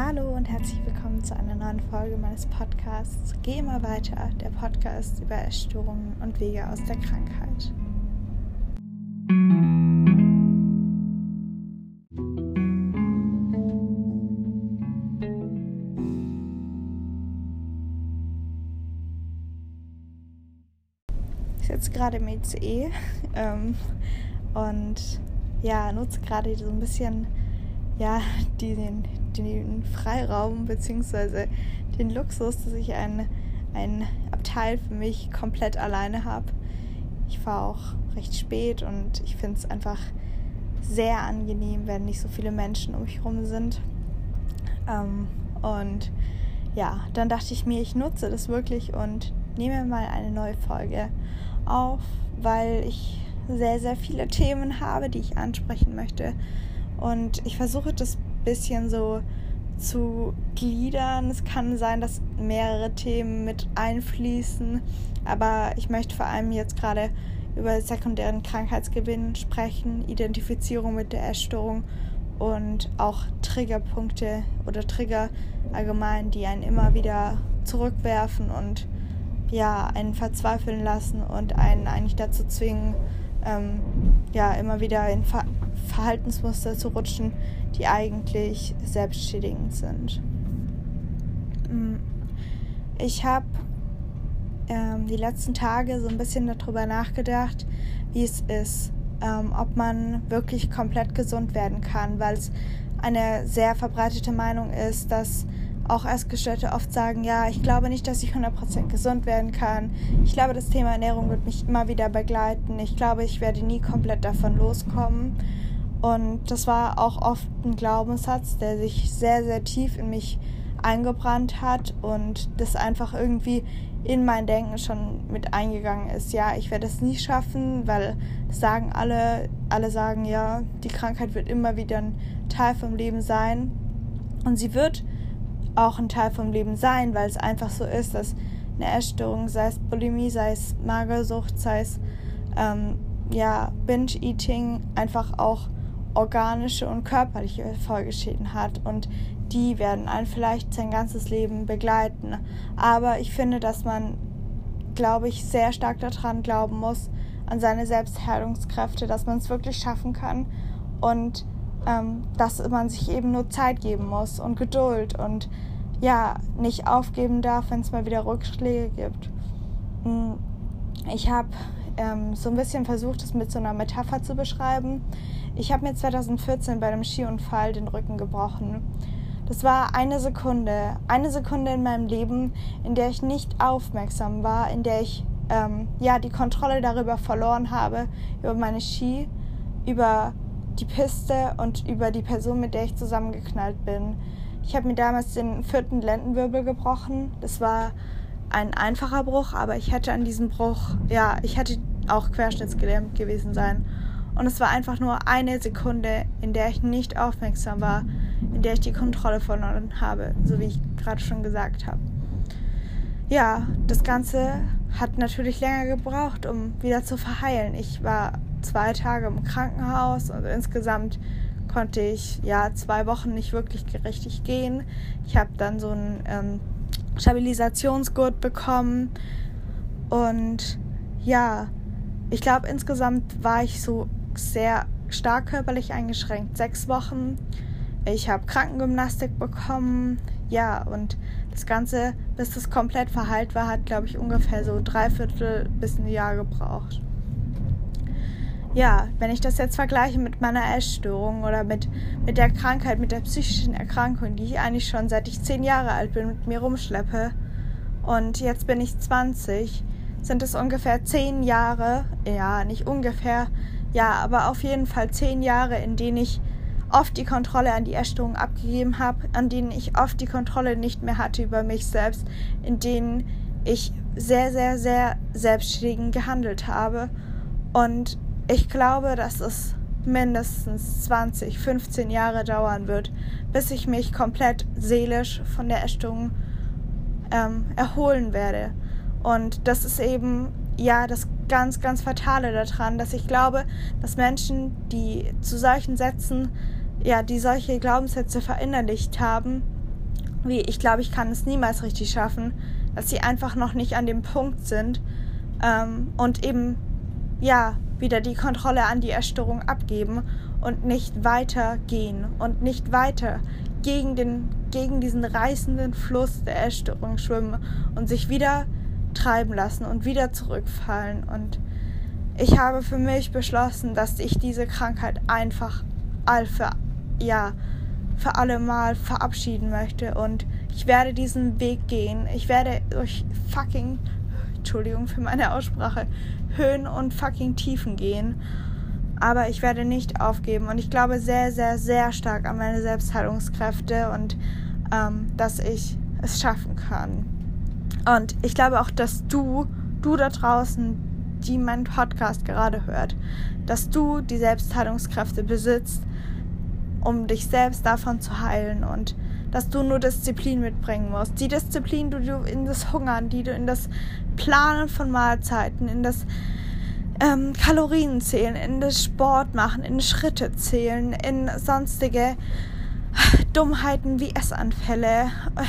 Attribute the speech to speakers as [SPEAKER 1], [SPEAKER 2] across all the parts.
[SPEAKER 1] Hallo und herzlich willkommen zu einer neuen Folge meines Podcasts Geh immer weiter, der Podcast über Essstörungen und Wege aus der Krankheit. Ich sitze gerade im ECE ähm, und ja, nutze gerade so ein bisschen ja, den, den Freiraum bzw. den Luxus, dass ich ein, ein Abteil für mich komplett alleine habe. Ich fahre auch recht spät und ich finde es einfach sehr angenehm, wenn nicht so viele Menschen um mich herum sind. Ähm, und ja, dann dachte ich mir, ich nutze das wirklich und nehme mal eine neue Folge auf, weil ich sehr, sehr viele Themen habe, die ich ansprechen möchte. Und ich versuche das bisschen so zu gliedern. Es kann sein, dass mehrere Themen mit einfließen, aber ich möchte vor allem jetzt gerade über sekundären Krankheitsgewinn sprechen, Identifizierung mit der Essstörung und auch Triggerpunkte oder Trigger allgemein, die einen immer wieder zurückwerfen und ja, einen verzweifeln lassen und einen eigentlich dazu zwingen, ähm, ja, immer wieder in Ver Verhaltensmuster zu rutschen, die eigentlich selbstschädigend sind. Mm. Ich habe ähm, die letzten Tage so ein bisschen darüber nachgedacht, wie es ist, ähm, ob man wirklich komplett gesund werden kann, weil es eine sehr verbreitete Meinung ist, dass auch Essgestörte oft sagen, ja, ich glaube nicht, dass ich 100% gesund werden kann. Ich glaube, das Thema Ernährung wird mich immer wieder begleiten. Ich glaube, ich werde nie komplett davon loskommen. Und das war auch oft ein Glaubenssatz, der sich sehr, sehr tief in mich eingebrannt hat und das einfach irgendwie in mein Denken schon mit eingegangen ist. Ja, ich werde es nie schaffen, weil sagen alle, alle sagen ja, die Krankheit wird immer wieder ein Teil vom Leben sein. Und sie wird auch ein Teil vom Leben sein, weil es einfach so ist, dass eine Essstörung, sei es Bulimie, sei es Magersucht, sei es ähm, ja, Binge-Eating, einfach auch organische und körperliche Folgeschäden hat und die werden einen vielleicht sein ganzes Leben begleiten. Aber ich finde, dass man, glaube ich, sehr stark daran glauben muss, an seine Selbstheilungskräfte, dass man es wirklich schaffen kann und ähm, dass man sich eben nur Zeit geben muss und Geduld und ja, nicht aufgeben darf, wenn es mal wieder Rückschläge gibt. Hm, ich habe ähm, so ein bisschen versucht, es mit so einer Metapher zu beschreiben. Ich habe mir 2014 bei einem Skiunfall den Rücken gebrochen. Das war eine Sekunde, eine Sekunde in meinem Leben, in der ich nicht aufmerksam war, in der ich ähm, ja die Kontrolle darüber verloren habe, über meine Ski, über die Piste und über die Person, mit der ich zusammengeknallt bin. Ich habe mir damals den vierten Lendenwirbel gebrochen. Das war ein einfacher Bruch, aber ich hätte an diesem Bruch, ja, ich hätte auch querschnittsgelähmt gewesen sein. Und es war einfach nur eine Sekunde, in der ich nicht aufmerksam war, in der ich die Kontrolle verloren habe, so wie ich gerade schon gesagt habe. Ja, das Ganze hat natürlich länger gebraucht, um wieder zu verheilen. Ich war zwei Tage im Krankenhaus und insgesamt konnte ich ja zwei Wochen nicht wirklich richtig gehen. Ich habe dann so einen ähm, Stabilisationsgurt bekommen und ja, ich glaube insgesamt war ich so sehr stark körperlich eingeschränkt. Sechs Wochen. Ich habe Krankengymnastik bekommen. Ja, und das Ganze, bis das komplett verheilt war, hat, glaube ich, ungefähr so dreiviertel bis ein Jahr gebraucht. Ja, wenn ich das jetzt vergleiche mit meiner Essstörung oder mit, mit der Krankheit, mit der psychischen Erkrankung, die ich eigentlich schon seit ich zehn Jahre alt bin mit mir rumschleppe und jetzt bin ich 20, sind es ungefähr zehn Jahre, ja, nicht ungefähr, ja, aber auf jeden Fall zehn Jahre, in denen ich oft die Kontrolle an die Essstörung abgegeben habe, an denen ich oft die Kontrolle nicht mehr hatte über mich selbst, in denen ich sehr, sehr, sehr selbstständig gehandelt habe. Und ich glaube, dass es mindestens 20, 15 Jahre dauern wird, bis ich mich komplett seelisch von der Essstörung ähm, erholen werde. Und das ist eben ja das ganz, ganz Fatale daran, dass ich glaube, dass Menschen, die zu solchen Sätzen, ja, die solche Glaubenssätze verinnerlicht haben, wie ich glaube, ich kann es niemals richtig schaffen, dass sie einfach noch nicht an dem Punkt sind ähm, und eben ja wieder die Kontrolle an die Erstörung abgeben und nicht weitergehen und nicht weiter gegen, den, gegen diesen reißenden Fluss der Erstörung schwimmen und sich wieder treiben lassen und wieder zurückfallen. Und ich habe für mich beschlossen, dass ich diese Krankheit einfach all für, ja, für alle Mal verabschieden möchte. Und ich werde diesen Weg gehen. Ich werde durch fucking, Entschuldigung für meine Aussprache, Höhen und fucking Tiefen gehen aber ich werde nicht aufgeben und ich glaube sehr, sehr, sehr stark an meine Selbstheilungskräfte und ähm, dass ich es schaffen kann. Und ich glaube auch, dass du, du da draußen, die meinen Podcast gerade hört, dass du die Selbstheilungskräfte besitzt, um dich selbst davon zu heilen und dass du nur Disziplin mitbringen musst. Die Disziplin, die du in das Hungern, die du in das Planen von Mahlzeiten, in das ähm, Kalorien zählen, in das Sport machen, in Schritte zählen, in sonstige Dummheiten wie Essanfälle äh,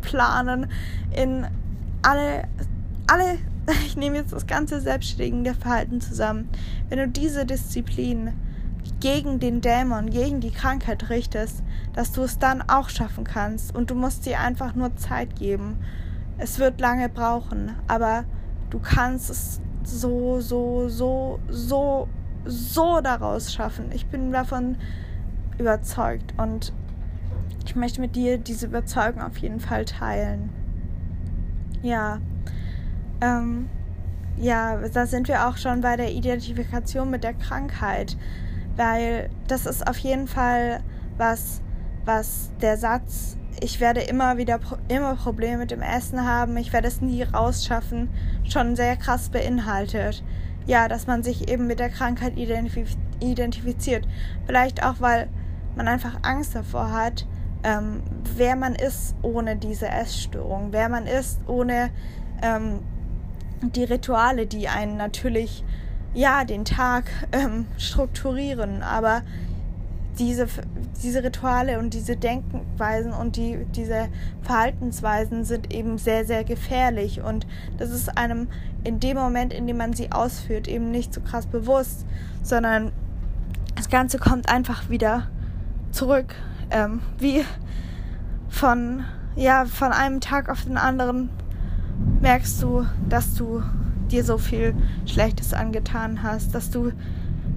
[SPEAKER 1] planen, in alle, alle, ich nehme jetzt das ganze selbstständige Verhalten zusammen. Wenn du diese Disziplin gegen den Dämon, gegen die Krankheit richtest, dass du es dann auch schaffen kannst und du musst dir einfach nur Zeit geben. Es wird lange brauchen, aber du kannst es so, so, so, so, so daraus schaffen. Ich bin davon überzeugt und ich möchte mit dir diese Überzeugung auf jeden Fall teilen. Ja, ähm, ja, da sind wir auch schon bei der Identifikation mit der Krankheit, weil das ist auf jeden Fall was, was der Satz ich werde immer wieder immer Probleme mit dem Essen haben, ich werde es nie rausschaffen, schon sehr krass beinhaltet. Ja, dass man sich eben mit der Krankheit identif identifiziert. Vielleicht auch, weil man einfach Angst davor hat, ähm, wer man ist ohne diese Essstörung, wer man ist ohne ähm, die Rituale, die einen natürlich ja den Tag ähm, strukturieren, aber diese, diese Rituale und diese Denkweisen und die, diese Verhaltensweisen sind eben sehr, sehr gefährlich. Und das ist einem in dem Moment, in dem man sie ausführt, eben nicht so krass bewusst, sondern das Ganze kommt einfach wieder zurück. Ähm, wie von, ja, von einem Tag auf den anderen merkst du, dass du dir so viel Schlechtes angetan hast, dass du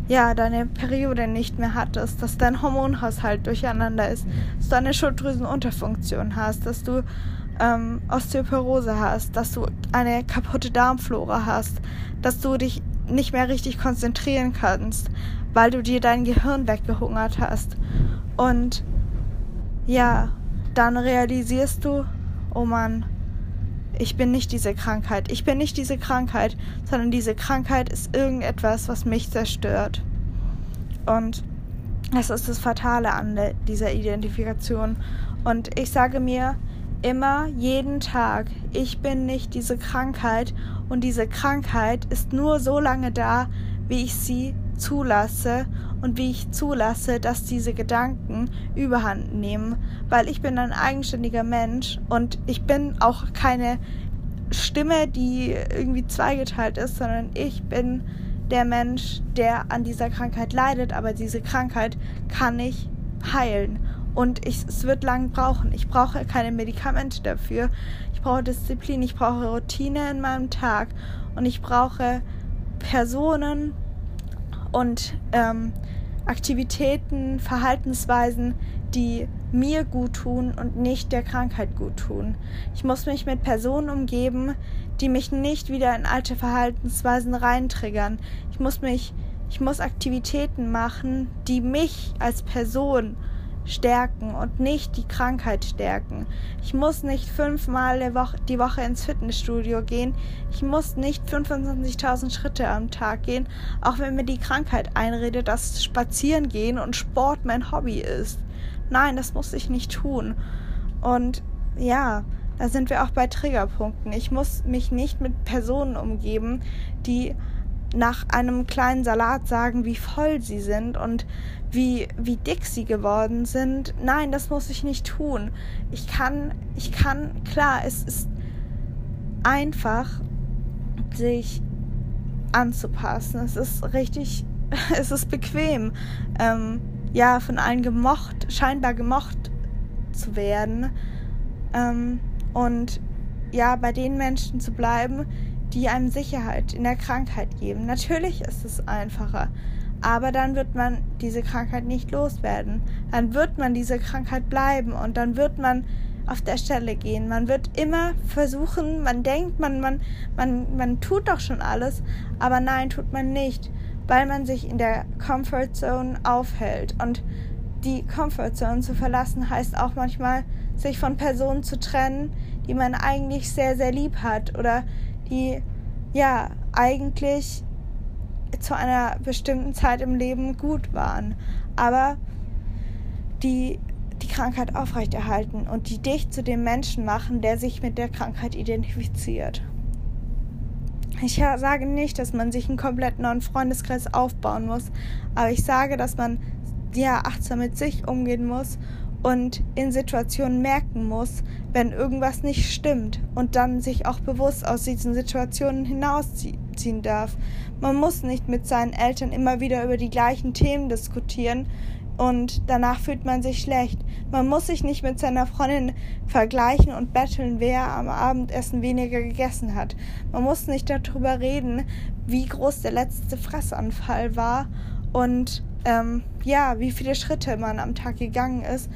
[SPEAKER 1] ja, deine Periode nicht mehr hattest, dass dein Hormonhaushalt durcheinander ist, dass du eine Schilddrüsenunterfunktion hast, dass du ähm, Osteoporose hast, dass du eine kaputte Darmflora hast, dass du dich nicht mehr richtig konzentrieren kannst, weil du dir dein Gehirn weggehungert hast. Und ja, dann realisierst du, oh Mann, ich bin nicht diese Krankheit. Ich bin nicht diese Krankheit, sondern diese Krankheit ist irgendetwas, was mich zerstört. Und das ist das Fatale an dieser Identifikation. Und ich sage mir immer, jeden Tag, ich bin nicht diese Krankheit und diese Krankheit ist nur so lange da, wie ich sie zulasse und wie ich zulasse, dass diese Gedanken überhand nehmen, weil ich bin ein eigenständiger Mensch und ich bin auch keine Stimme, die irgendwie zweigeteilt ist, sondern ich bin der Mensch, der an dieser Krankheit leidet, aber diese Krankheit kann ich heilen. Und ich, es wird lang brauchen. Ich brauche keine Medikamente dafür. Ich brauche Disziplin, ich brauche Routine in meinem Tag und ich brauche Personen, und ähm, Aktivitäten, Verhaltensweisen, die mir gut tun und nicht der Krankheit gut tun. Ich muss mich mit Personen umgeben, die mich nicht wieder in alte Verhaltensweisen reintriggern. Ich muss mich, ich muss Aktivitäten machen, die mich als Person stärken und nicht die Krankheit stärken. Ich muss nicht fünfmal die Woche ins Fitnessstudio gehen. Ich muss nicht 25.000 Schritte am Tag gehen, auch wenn mir die Krankheit einredet, dass Spazieren gehen und Sport mein Hobby ist. Nein, das muss ich nicht tun. Und ja, da sind wir auch bei Triggerpunkten. Ich muss mich nicht mit Personen umgeben, die nach einem kleinen Salat sagen, wie voll sie sind und wie, wie dick sie geworden sind. Nein, das muss ich nicht tun. Ich kann, ich kann, klar, es ist einfach, sich anzupassen. Es ist richtig, es ist bequem, ähm, ja, von allen gemocht, scheinbar gemocht zu werden. Ähm, und ja, bei den Menschen zu bleiben, die einem Sicherheit in der Krankheit geben. Natürlich ist es einfacher, aber dann wird man diese Krankheit nicht loswerden. Dann wird man diese Krankheit bleiben und dann wird man auf der Stelle gehen. Man wird immer versuchen, man denkt, man, man, man, man tut doch schon alles, aber nein, tut man nicht, weil man sich in der Comfort Zone aufhält. Und die Comfort Zone zu verlassen heißt auch manchmal, sich von Personen zu trennen, die man eigentlich sehr, sehr lieb hat oder die ja eigentlich zu einer bestimmten Zeit im Leben gut waren, aber die die Krankheit aufrechterhalten und die dich zu dem Menschen machen, der sich mit der Krankheit identifiziert. Ich sage nicht, dass man sich einen komplett neuen Freundeskreis aufbauen muss, aber ich sage, dass man ja achtsam mit sich umgehen muss und in Situationen merken muss, wenn irgendwas nicht stimmt und dann sich auch bewusst aus diesen Situationen hinausziehen darf. Man muss nicht mit seinen Eltern immer wieder über die gleichen Themen diskutieren und danach fühlt man sich schlecht. Man muss sich nicht mit seiner Freundin vergleichen und betteln, wer am Abendessen weniger gegessen hat. Man muss nicht darüber reden, wie groß der letzte Fressanfall war und ähm, ja, wie viele Schritte man am Tag gegangen ist.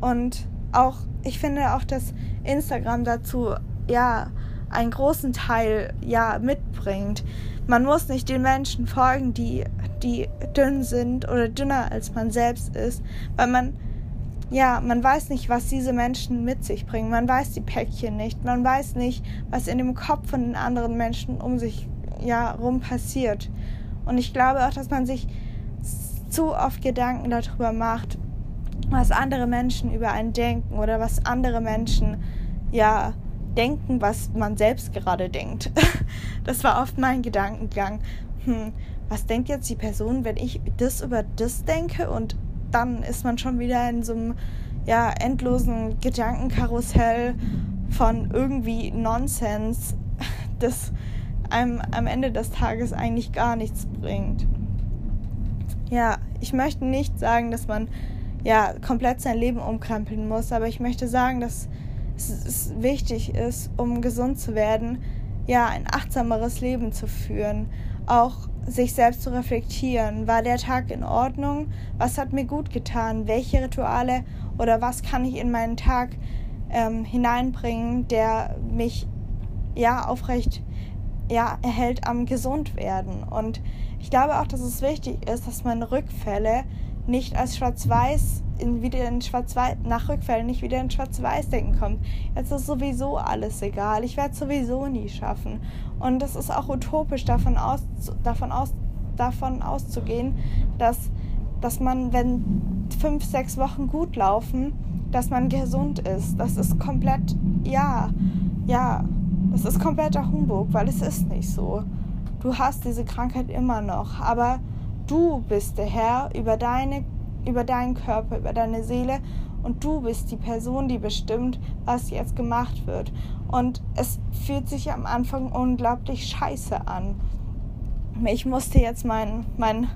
[SPEAKER 1] Und auch, ich finde auch, dass Instagram dazu ja einen großen Teil ja mitbringt. Man muss nicht den Menschen folgen, die, die dünn sind oder dünner als man selbst ist, weil man ja, man weiß nicht, was diese Menschen mit sich bringen. Man weiß die Päckchen nicht. Man weiß nicht, was in dem Kopf von den anderen Menschen um sich ja rum passiert. Und ich glaube auch, dass man sich zu oft Gedanken darüber macht, was andere Menschen über einen denken oder was andere Menschen ja denken, was man selbst gerade denkt. Das war oft mein Gedankengang. Hm, was denkt jetzt die Person, wenn ich das über das denke und dann ist man schon wieder in so einem ja, endlosen Gedankenkarussell von irgendwie Nonsens, das einem am Ende des Tages eigentlich gar nichts bringt. Ja, ich möchte nicht sagen, dass man ja komplett sein Leben umkrempeln muss, aber ich möchte sagen, dass es wichtig ist, um gesund zu werden, ja, ein achtsameres Leben zu führen, auch sich selbst zu reflektieren. War der Tag in Ordnung? Was hat mir gut getan? Welche Rituale oder was kann ich in meinen Tag ähm, hineinbringen, der mich ja aufrecht ja, erhält am gesund werden? Und ich glaube auch, dass es wichtig ist, dass man Rückfälle nicht als schwarz-weiß in, wieder in schwarz-weiß nach Rückfällen nicht wieder in schwarz-weiß denken kommt. Jetzt ist sowieso alles egal. Ich werde es sowieso nie schaffen. Und es ist auch utopisch davon aus davon aus davon auszugehen, dass dass man wenn fünf sechs Wochen gut laufen, dass man gesund ist. Das ist komplett ja ja das ist kompletter Humbug, weil es ist nicht so. Du hast diese Krankheit immer noch, aber Du bist der Herr über, deine, über deinen Körper, über deine Seele und du bist die Person, die bestimmt, was jetzt gemacht wird. Und es fühlt sich am Anfang unglaublich scheiße an. Ich musste jetzt meinen mein,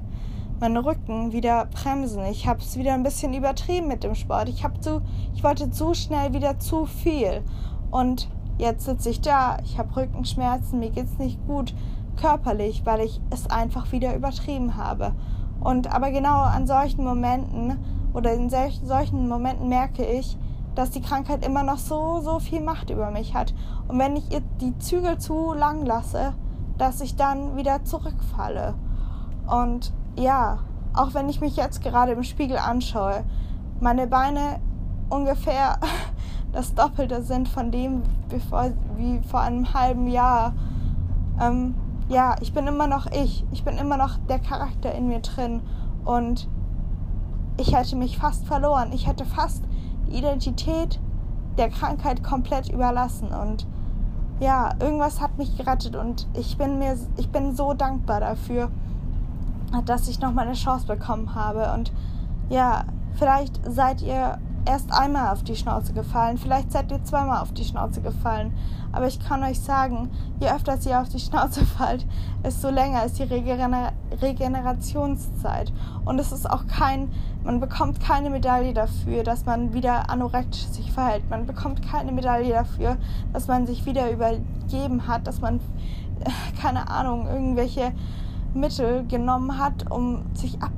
[SPEAKER 1] mein Rücken wieder bremsen. Ich habe es wieder ein bisschen übertrieben mit dem Sport. Ich, zu, ich wollte zu schnell wieder zu viel. Und jetzt sitze ich da, ich habe Rückenschmerzen, mir geht es nicht gut körperlich, weil ich es einfach wieder übertrieben habe. Und aber genau an solchen Momenten oder in solchen Momenten merke ich, dass die Krankheit immer noch so, so viel Macht über mich hat. Und wenn ich ihr die Zügel zu lang lasse, dass ich dann wieder zurückfalle. Und ja, auch wenn ich mich jetzt gerade im Spiegel anschaue, meine Beine ungefähr das Doppelte sind von dem bevor, wie vor einem halben Jahr. Ähm, ja, ich bin immer noch ich. Ich bin immer noch der Charakter in mir drin. Und ich hätte mich fast verloren. Ich hätte fast die Identität der Krankheit komplett überlassen. Und ja, irgendwas hat mich gerettet und ich bin mir, ich bin so dankbar dafür, dass ich noch mal eine Chance bekommen habe. Und ja, vielleicht seid ihr erst einmal auf die Schnauze gefallen, vielleicht seid ihr zweimal auf die Schnauze gefallen. Aber ich kann euch sagen, je öfter ihr auf die Schnauze fallt, desto länger ist die Regener Regenerationszeit. Und es ist auch kein, man bekommt keine Medaille dafür, dass man wieder anorektisch sich verhält. Man bekommt keine Medaille dafür, dass man sich wieder übergeben hat, dass man, keine Ahnung, irgendwelche Mittel genommen hat, um sich ab,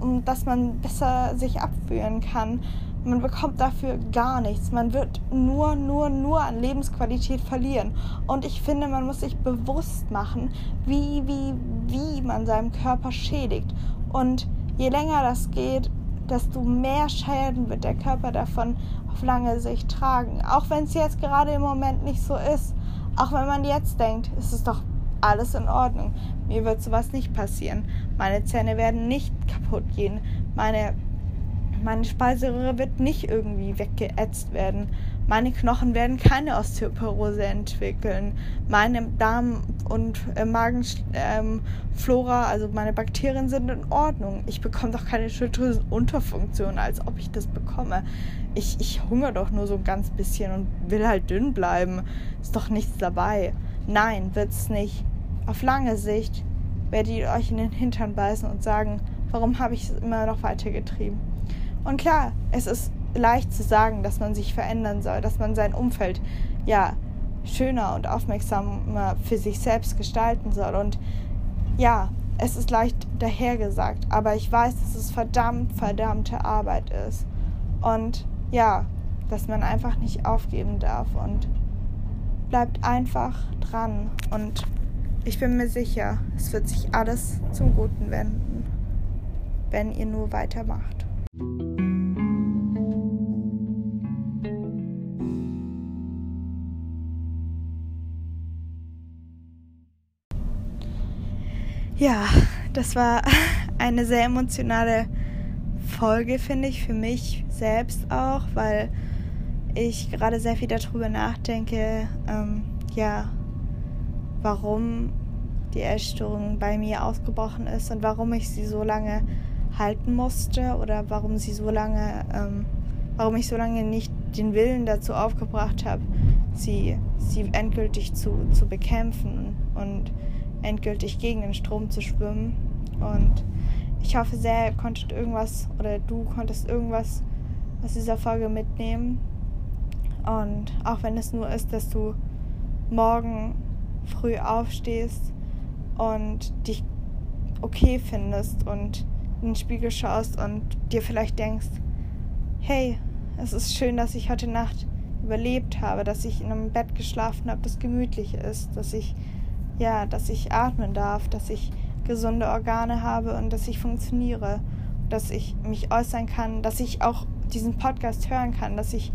[SPEAKER 1] um dass man besser sich abführen kann. Man bekommt dafür gar nichts. Man wird nur, nur, nur an Lebensqualität verlieren. Und ich finde, man muss sich bewusst machen, wie, wie, wie man seinem Körper schädigt. Und je länger das geht, desto mehr Schäden wird der Körper davon auf lange Sicht tragen. Auch wenn es jetzt gerade im Moment nicht so ist. Auch wenn man jetzt denkt, es ist doch alles in Ordnung. Mir wird sowas nicht passieren. Meine Zähne werden nicht kaputt gehen. Meine meine Speiseröhre wird nicht irgendwie weggeätzt werden. Meine Knochen werden keine Osteoporose entwickeln. Meine Darm- und äh, Magenflora, ähm, also meine Bakterien sind in Ordnung. Ich bekomme doch keine Schilddrüsenunterfunktion, als ob ich das bekomme. Ich, ich hungere doch nur so ein ganz bisschen und will halt dünn bleiben. Ist doch nichts dabei. Nein, wird's nicht. Auf lange Sicht werdet ihr euch in den Hintern beißen und sagen, warum habe ich es immer noch weitergetrieben? Und klar, es ist leicht zu sagen, dass man sich verändern soll, dass man sein Umfeld ja schöner und aufmerksamer für sich selbst gestalten soll. Und ja, es ist leicht dahergesagt, aber ich weiß, dass es verdammt, verdammte Arbeit ist. Und ja, dass man einfach nicht aufgeben darf und bleibt einfach dran. Und ich bin mir sicher, es wird sich alles zum Guten wenden, wenn ihr nur weitermacht. Ja, das war eine sehr emotionale Folge, finde ich, für mich selbst auch, weil ich gerade sehr viel darüber nachdenke, ähm, ja, warum die Essstörung bei mir ausgebrochen ist und warum ich sie so lange halten musste oder warum sie so lange, ähm, warum ich so lange nicht den Willen dazu aufgebracht habe, sie, sie endgültig zu, zu bekämpfen. Und endgültig gegen den Strom zu schwimmen. Und ich hoffe sehr, ihr konntet irgendwas oder du konntest irgendwas aus dieser Folge mitnehmen. Und auch wenn es nur ist, dass du morgen früh aufstehst und dich okay findest und in den Spiegel schaust und dir vielleicht denkst, hey, es ist schön, dass ich heute Nacht überlebt habe, dass ich in einem Bett geschlafen habe, das gemütlich ist, dass ich ja, dass ich atmen darf, dass ich gesunde Organe habe und dass ich funktioniere, dass ich mich äußern kann, dass ich auch diesen Podcast hören kann, dass ich,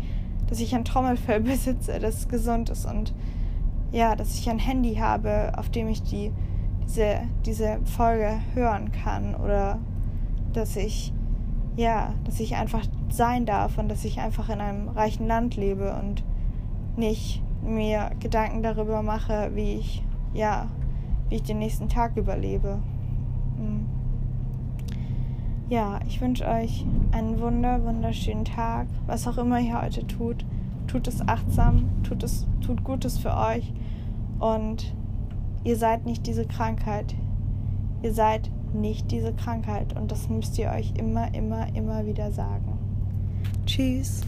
[SPEAKER 1] dass ich ein Trommelfell besitze, das gesund ist und ja, dass ich ein Handy habe, auf dem ich die, diese, diese Folge hören kann oder dass ich ja, dass ich einfach sein darf und dass ich einfach in einem reichen Land lebe und nicht mir Gedanken darüber mache, wie ich ja, wie ich den nächsten Tag überlebe. Hm. Ja, ich wünsche euch einen wunder, wunderschönen Tag. Was auch immer ihr heute tut, tut es achtsam, tut es, tut Gutes für euch und ihr seid nicht diese Krankheit. Ihr seid nicht diese Krankheit und das müsst ihr euch immer, immer, immer wieder sagen. Tschüss.